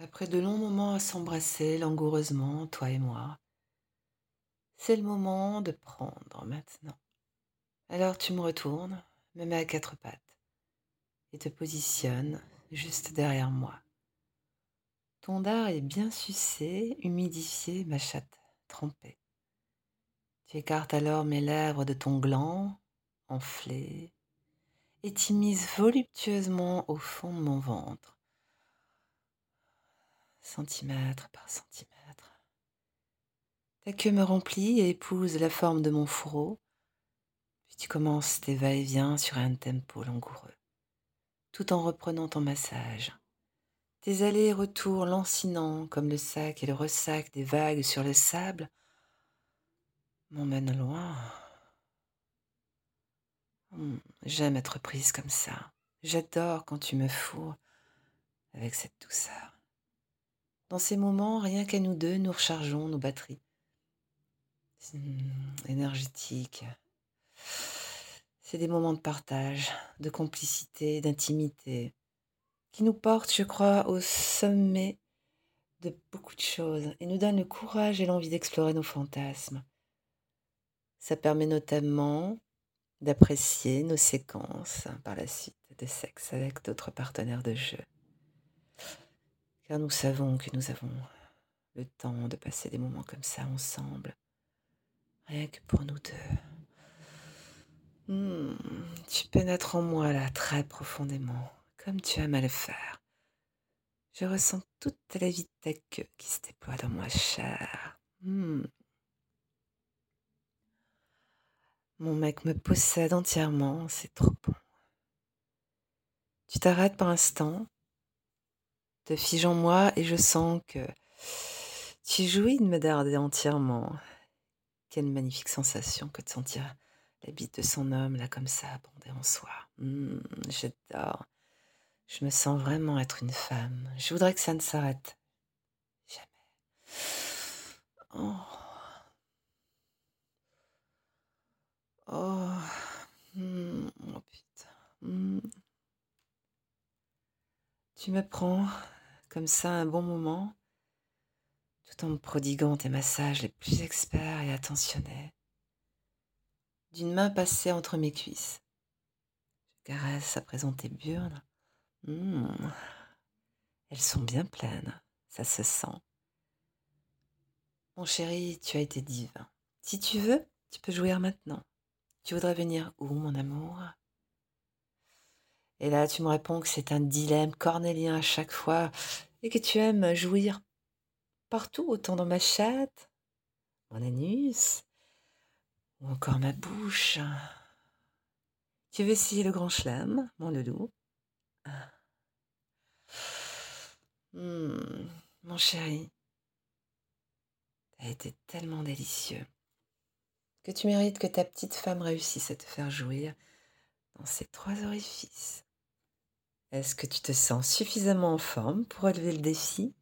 Après de longs moments à s'embrasser langoureusement, toi et moi, c'est le moment de prendre maintenant. Alors tu me retournes, me mets à quatre pattes et te positionnes juste derrière moi. Ton dard est bien sucé, humidifié, ma chatte trempée. Tu écartes alors mes lèvres de ton gland, enflé, et t'immises voluptueusement au fond de mon ventre, centimètre par centimètre. Ta queue me remplit et épouse la forme de mon fourreau, puis tu commences tes va-et-vient sur un tempo langoureux, tout en reprenant ton massage. Tes allers-retours lancinants comme le sac et le ressac des vagues sur le sable m'emmènent loin. Hmm, j'aime être prise comme ça. J'adore quand tu me fous avec cette douceur. Dans ces moments, rien qu'à nous deux, nous rechargeons nos batteries. Énergétiques. C'est des moments de partage, de complicité, d'intimité, qui nous portent, je crois, au sommet de beaucoup de choses et nous donnent le courage et l'envie d'explorer nos fantasmes. Ça permet notamment d'apprécier nos séquences par la suite de sexe avec d'autres partenaires de jeu. Car nous savons que nous avons le temps de passer des moments comme ça ensemble, rien que pour nous deux. Hmm, tu pénètres en moi là très profondément, comme tu aimes à le faire. Je ressens toute la vie de ta queue qui se déploie dans ma chair. Hmm. Mon mec me possède entièrement, c'est trop bon. Tu t'arrêtes par instant, te figes en moi et je sens que tu jouis de me darder entièrement. Quelle magnifique sensation que de sentir la bite de son homme là comme ça, bondée en soi. Mmh, j'adore. Je me sens vraiment être une femme. Je voudrais que ça ne s'arrête jamais. Oh. Oh, mmh, oh putain. Mmh. Tu me prends comme ça un bon moment, tout en me prodiguant tes massages les plus experts et attentionnés. D'une main passée entre mes cuisses, je caresse à présent tes burnes. Mmh. Elles sont bien pleines, ça se sent. Mon chéri, tu as été divin. Si tu veux, tu peux jouir maintenant. Tu voudrais venir où, mon amour? Et là, tu me réponds que c'est un dilemme cornélien à chaque fois et que tu aimes jouir partout, autant dans ma chatte, mon anus ou encore ma bouche. Tu veux essayer le grand chelem, mon loulou? Mmh, Mon chéri, t'as été tellement délicieux que tu mérites que ta petite femme réussisse à te faire jouir dans ces trois orifices. Est-ce que tu te sens suffisamment en forme pour relever le défi?